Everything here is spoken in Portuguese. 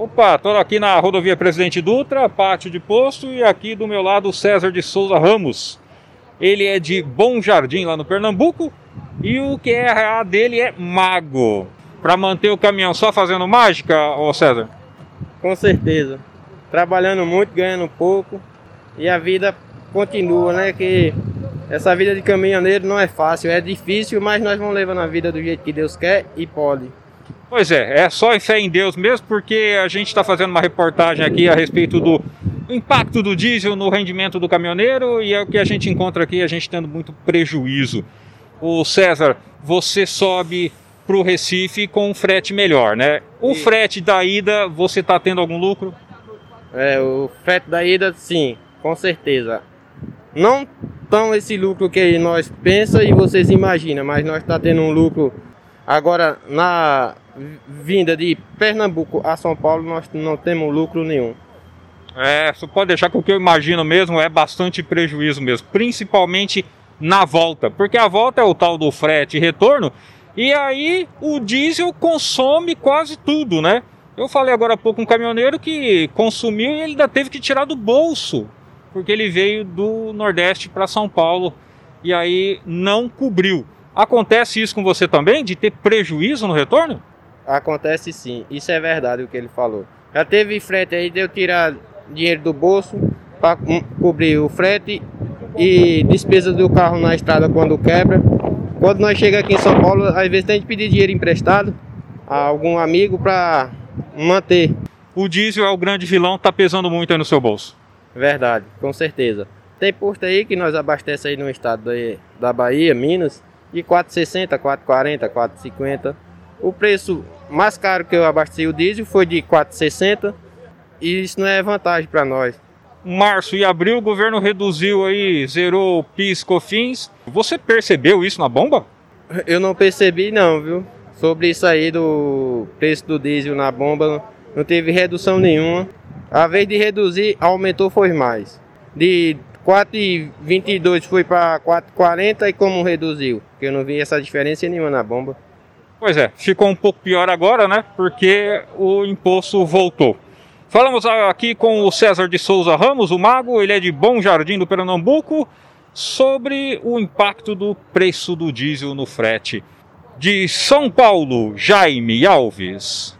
Opa, estou aqui na rodovia Presidente Dutra, pátio de posto, e aqui do meu lado o César de Souza Ramos. Ele é de Bom Jardim, lá no Pernambuco, e o que é a dele é mago. Para manter o caminhão só fazendo mágica, ô César? Com certeza. Trabalhando muito, ganhando pouco, e a vida continua, né? Que essa vida de caminhoneiro não é fácil, é difícil, mas nós vamos levando a vida do jeito que Deus quer e pode. Pois é, é só fé em Deus mesmo, porque a gente está fazendo uma reportagem aqui a respeito do impacto do diesel no rendimento do caminhoneiro e é o que a gente encontra aqui, a gente tendo muito prejuízo. O César, você sobe para o Recife com um frete melhor, né? O frete da ida, você está tendo algum lucro? É, o frete da ida, sim, com certeza. Não tão esse lucro que nós pensa e vocês imaginam, mas nós está tendo um lucro agora na vinda de Pernambuco a São Paulo, nós não temos lucro nenhum. É, você pode deixar que o que eu imagino mesmo é bastante prejuízo mesmo, principalmente na volta, porque a volta é o tal do frete e retorno, e aí o diesel consome quase tudo, né? Eu falei agora há pouco um caminhoneiro que consumiu e ele ainda teve que tirar do bolso, porque ele veio do Nordeste para São Paulo e aí não cobriu. Acontece isso com você também, de ter prejuízo no retorno? Acontece sim, isso é verdade o que ele falou. Já teve frete aí de eu tirar dinheiro do bolso para cobrir o frete e despesa do carro na estrada quando quebra. Quando nós chegamos aqui em São Paulo, às vezes tem que pedir dinheiro emprestado a algum amigo para manter. O diesel é o grande vilão, tá pesando muito aí no seu bolso. Verdade, com certeza. Tem posto aí que nós abastece aí no estado da Bahia, Minas, de 4,60, 4,40, 4,50. O preço mais caro que eu abasteci o diesel foi de 4,60 e isso não é vantagem para nós. Março e abril o governo reduziu aí, zerou PIS, COFINS. Você percebeu isso na bomba? Eu não percebi não, viu? Sobre isso aí do preço do diesel na bomba, não teve redução nenhuma. A vez de reduzir, aumentou foi mais. De 4,22 foi para 4,40 e como reduziu? Porque eu não vi essa diferença nenhuma na bomba. Pois é, ficou um pouco pior agora, né? Porque o imposto voltou. Falamos aqui com o César de Souza Ramos, o mago, ele é de Bom Jardim do Pernambuco, sobre o impacto do preço do diesel no frete. De São Paulo, Jaime Alves.